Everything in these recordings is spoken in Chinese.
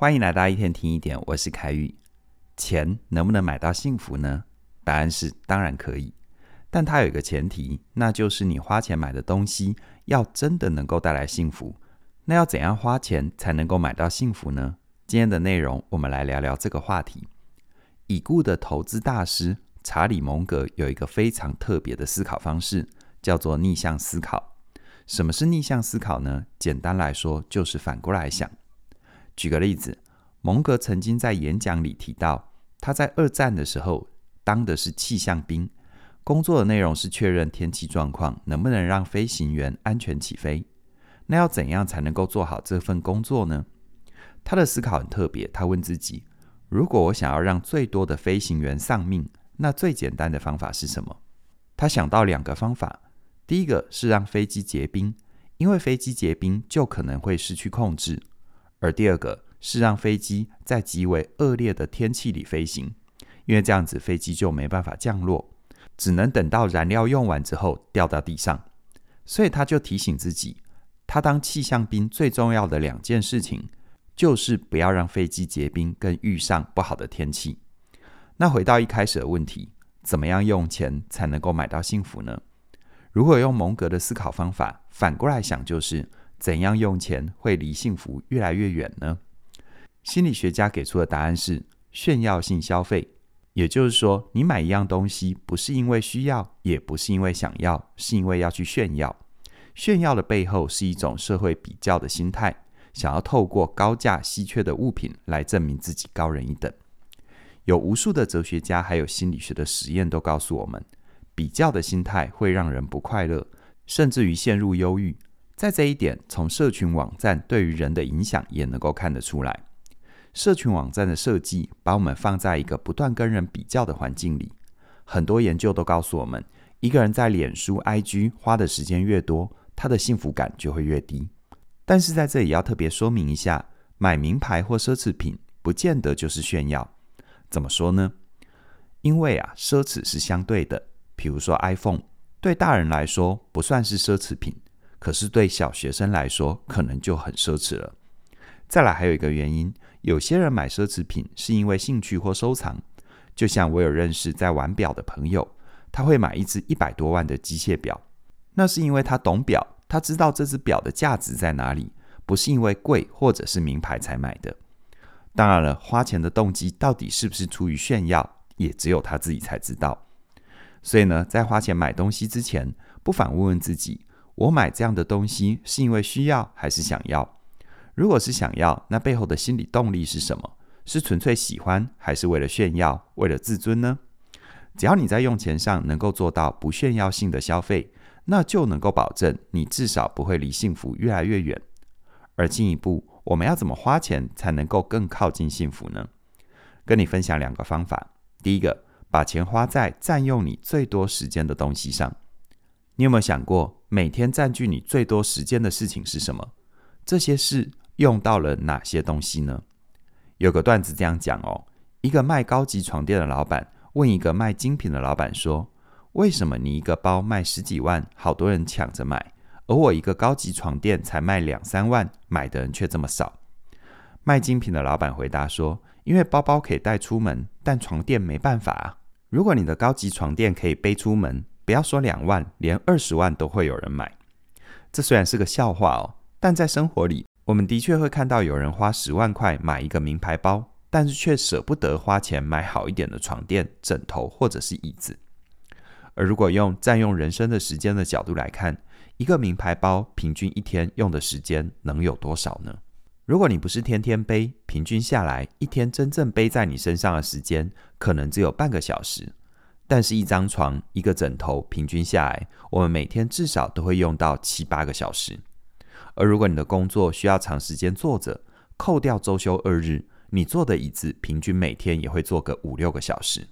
欢迎来到一天听一点，我是凯宇。钱能不能买到幸福呢？答案是当然可以，但它有一个前提，那就是你花钱买的东西要真的能够带来幸福。那要怎样花钱才能够买到幸福呢？今天的内容，我们来聊聊这个话题。已故的投资大师查理·蒙格有一个非常特别的思考方式，叫做逆向思考。什么是逆向思考呢？简单来说，就是反过来想。举个例子，蒙格曾经在演讲里提到，他在二战的时候当的是气象兵，工作的内容是确认天气状况，能不能让飞行员安全起飞。那要怎样才能够做好这份工作呢？他的思考很特别，他问自己：如果我想要让最多的飞行员丧命，那最简单的方法是什么？他想到两个方法，第一个是让飞机结冰，因为飞机结冰就可能会失去控制。而第二个是让飞机在极为恶劣的天气里飞行，因为这样子飞机就没办法降落，只能等到燃料用完之后掉到地上。所以他就提醒自己，他当气象兵最重要的两件事情，就是不要让飞机结冰，跟遇上不好的天气。那回到一开始的问题，怎么样用钱才能够买到幸福呢？如果用蒙格的思考方法反过来想，就是。怎样用钱会离幸福越来越远呢？心理学家给出的答案是炫耀性消费，也就是说，你买一样东西不是因为需要，也不是因为想要，是因为要去炫耀。炫耀的背后是一种社会比较的心态，想要透过高价稀缺的物品来证明自己高人一等。有无数的哲学家还有心理学的实验都告诉我们，比较的心态会让人不快乐，甚至于陷入忧郁。在这一点，从社群网站对于人的影响也能够看得出来。社群网站的设计把我们放在一个不断跟人比较的环境里。很多研究都告诉我们，一个人在脸书、IG 花的时间越多，他的幸福感就会越低。但是在这里要特别说明一下，买名牌或奢侈品不见得就是炫耀。怎么说呢？因为啊，奢侈是相对的。比如说 iPhone，对大人来说不算是奢侈品。可是对小学生来说，可能就很奢侈了。再来，还有一个原因，有些人买奢侈品是因为兴趣或收藏。就像我有认识在玩表的朋友，他会买一只一百多万的机械表，那是因为他懂表，他知道这只表的价值在哪里，不是因为贵或者是名牌才买的。当然了，花钱的动机到底是不是出于炫耀，也只有他自己才知道。所以呢，在花钱买东西之前，不妨问问自己。我买这样的东西是因为需要还是想要？如果是想要，那背后的心理动力是什么？是纯粹喜欢，还是为了炫耀、为了自尊呢？只要你在用钱上能够做到不炫耀性的消费，那就能够保证你至少不会离幸福越来越远。而进一步，我们要怎么花钱才能够更靠近幸福呢？跟你分享两个方法。第一个，把钱花在占用你最多时间的东西上。你有没有想过，每天占据你最多时间的事情是什么？这些事用到了哪些东西呢？有个段子这样讲哦：一个卖高级床垫的老板问一个卖精品的老板说：“为什么你一个包卖十几万，好多人抢着买，而我一个高级床垫才卖两三万，买的人却这么少？”卖精品的老板回答说：“因为包包可以带出门，但床垫没办法啊。如果你的高级床垫可以背出门。”不要说两万，连二十万都会有人买。这虽然是个笑话哦，但在生活里，我们的确会看到有人花十万块买一个名牌包，但是却舍不得花钱买好一点的床垫、枕头或者是椅子。而如果用占用人生的时间的角度来看，一个名牌包平均一天用的时间能有多少呢？如果你不是天天背，平均下来一天真正背在你身上的时间，可能只有半个小时。但是，一张床、一个枕头，平均下来，我们每天至少都会用到七八个小时。而如果你的工作需要长时间坐着，扣掉周休二日，你坐的椅子平均每天也会坐个五六个小时。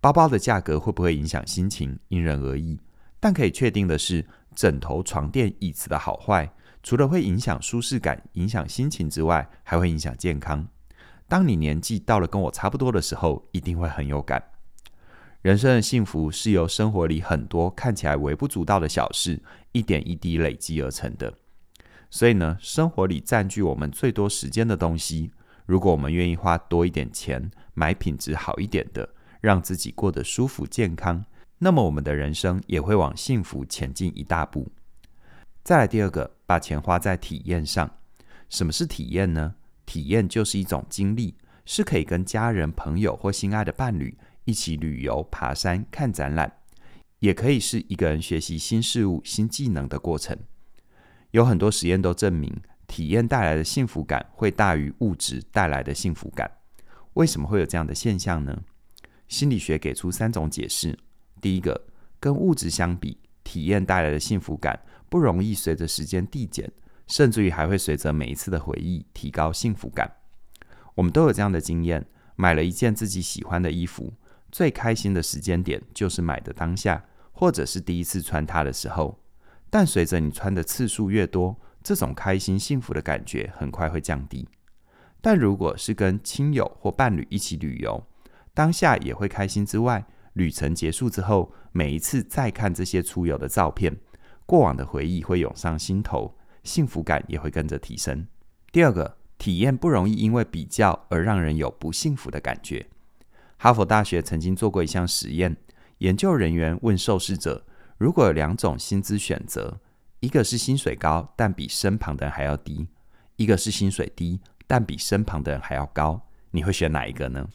包包的价格会不会影响心情？因人而异。但可以确定的是，枕头、床垫、椅子的好坏，除了会影响舒适感、影响心情之外，还会影响健康。当你年纪到了跟我差不多的时候，一定会很有感。人生的幸福是由生活里很多看起来微不足道的小事，一点一滴累积而成的。所以呢，生活里占据我们最多时间的东西，如果我们愿意花多一点钱买品质好一点的，让自己过得舒服健康，那么我们的人生也会往幸福前进一大步。再来第二个，把钱花在体验上。什么是体验呢？体验就是一种经历，是可以跟家人、朋友或心爱的伴侣一起旅游、爬山、看展览，也可以是一个人学习新事物、新技能的过程。有很多实验都证明，体验带来的幸福感会大于物质带来的幸福感。为什么会有这样的现象呢？心理学给出三种解释。第一个，跟物质相比，体验带来的幸福感不容易随着时间递减，甚至于还会随着每一次的回忆提高幸福感。我们都有这样的经验：买了一件自己喜欢的衣服，最开心的时间点就是买的当下，或者是第一次穿它的时候。但随着你穿的次数越多，这种开心幸福的感觉很快会降低。但如果是跟亲友或伴侣一起旅游，当下也会开心之外，旅程结束之后，每一次再看这些出游的照片，过往的回忆会涌上心头，幸福感也会跟着提升。第二个，体验不容易因为比较而让人有不幸福的感觉。哈佛大学曾经做过一项实验，研究人员问受试者，如果有两种薪资选择，一个是薪水高但比身旁的人还要低，一个是薪水低但比身旁的人还要高，你会选哪一个呢？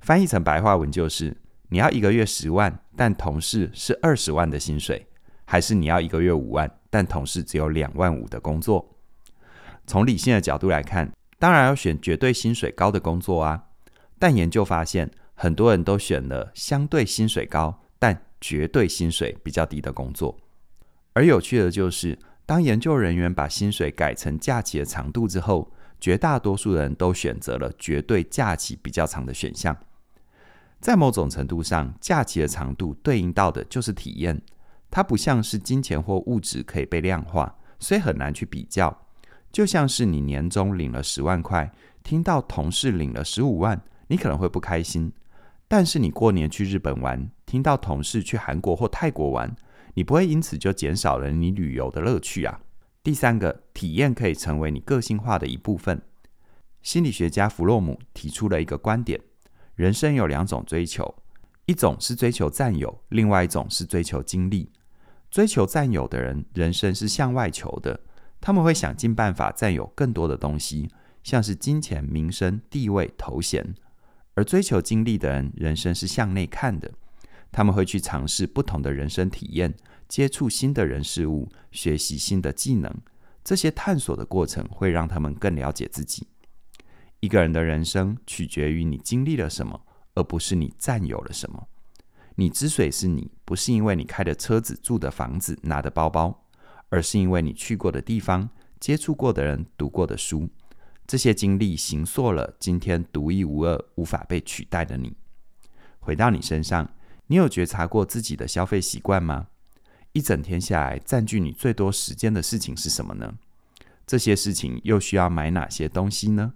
翻译成白话文就是：你要一个月十万，但同事是二十万的薪水，还是你要一个月五万，但同事只有两万五的工作？从理性的角度来看，当然要选绝对薪水高的工作啊。但研究发现，很多人都选了相对薪水高，但绝对薪水比较低的工作。而有趣的就是，当研究人员把薪水改成假期的长度之后，绝大多数人都选择了绝对假期比较长的选项。在某种程度上，假期的长度对应到的就是体验。它不像是金钱或物质可以被量化，所以很难去比较。就像是你年终领了十万块，听到同事领了十五万，你可能会不开心。但是你过年去日本玩，听到同事去韩国或泰国玩，你不会因此就减少了你旅游的乐趣啊。第三个，体验可以成为你个性化的一部分。心理学家弗洛姆提出了一个观点：人生有两种追求，一种是追求占有，另外一种是追求经历。追求占有的人，人生是向外求的，他们会想尽办法占有更多的东西，像是金钱、名声、地位、头衔。而追求经历的人，人生是向内看的，他们会去尝试不同的人生体验，接触新的人事物，学习新的技能。这些探索的过程会让他们更了解自己。一个人的人生取决于你经历了什么，而不是你占有了什么。你之所以是你，不是因为你开的车子、住的房子、拿的包包，而是因为你去过的地方、接触过的人、读过的书。这些经历形塑了今天独一无二、无法被取代的你。回到你身上，你有觉察过自己的消费习惯吗？一整天下来，占据你最多时间的事情是什么呢？这些事情又需要买哪些东西呢？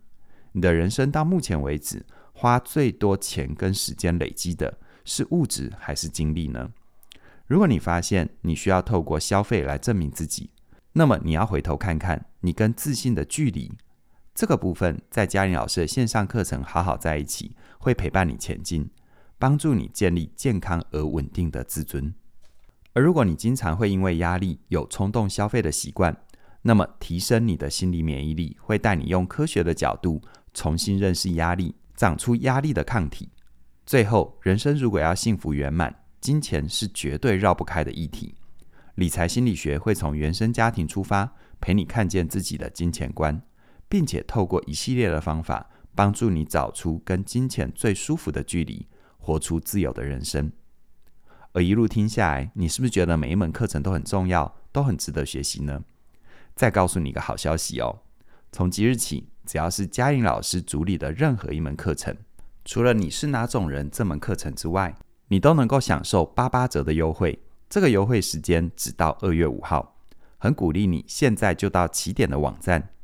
你的人生到目前为止，花最多钱跟时间累积的是物质还是精力呢？如果你发现你需要透过消费来证明自己，那么你要回头看看你跟自信的距离。这个部分在嘉玲老师的线上课程《好好在一起》会陪伴你前进，帮助你建立健康而稳定的自尊。而如果你经常会因为压力有冲动消费的习惯，那么提升你的心理免疫力会带你用科学的角度重新认识压力，长出压力的抗体。最后，人生如果要幸福圆满，金钱是绝对绕不开的议题。理财心理学会从原生家庭出发，陪你看见自己的金钱观。并且透过一系列的方法，帮助你找出跟金钱最舒服的距离，活出自由的人生。而一路听下来，你是不是觉得每一门课程都很重要，都很值得学习呢？再告诉你一个好消息哦，从即日起，只要是嘉玲老师主理的任何一门课程，除了你是哪种人这门课程之外，你都能够享受八八折的优惠。这个优惠时间只到二月五号，很鼓励你现在就到起点的网站。